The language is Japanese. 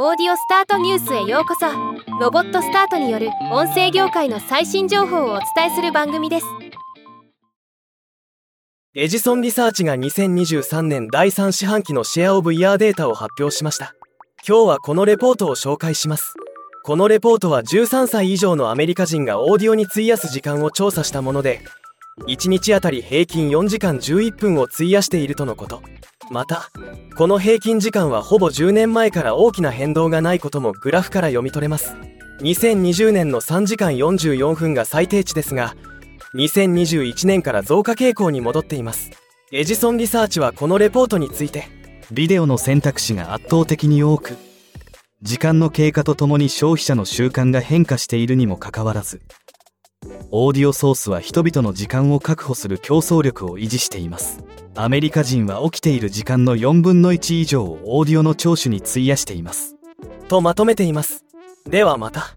オーディオスタートニュースへようこそ。ロボットスタートによる音声業界の最新情報をお伝えする番組です。エジソンリサーチが2023年第3四半期のシェアオブイヤーデータを発表しました。今日はこのレポートを紹介します。このレポートは13歳以上のアメリカ人がオーディオに費やす時間を調査したもので1日あたり平均4時間11分を費やしているとのこと。またこの平均時間はほぼ10年前から大きな変動がないこともグラフから読み取れます。2020年の3時間44分が最低値ですが2021年から増加傾向に戻っています。エジソンリサーチはこのレポートについて。ビデオの選択肢が圧倒的に多く時間の経過とともに消費者の習慣が変化しているにもかかわらずオーディオソースは人々の時間を確保する競争力を維持しています。アメリカ人は起きている時間の4分の1以上をオーディオの聴取に費やしています。とまとめています。ではまた。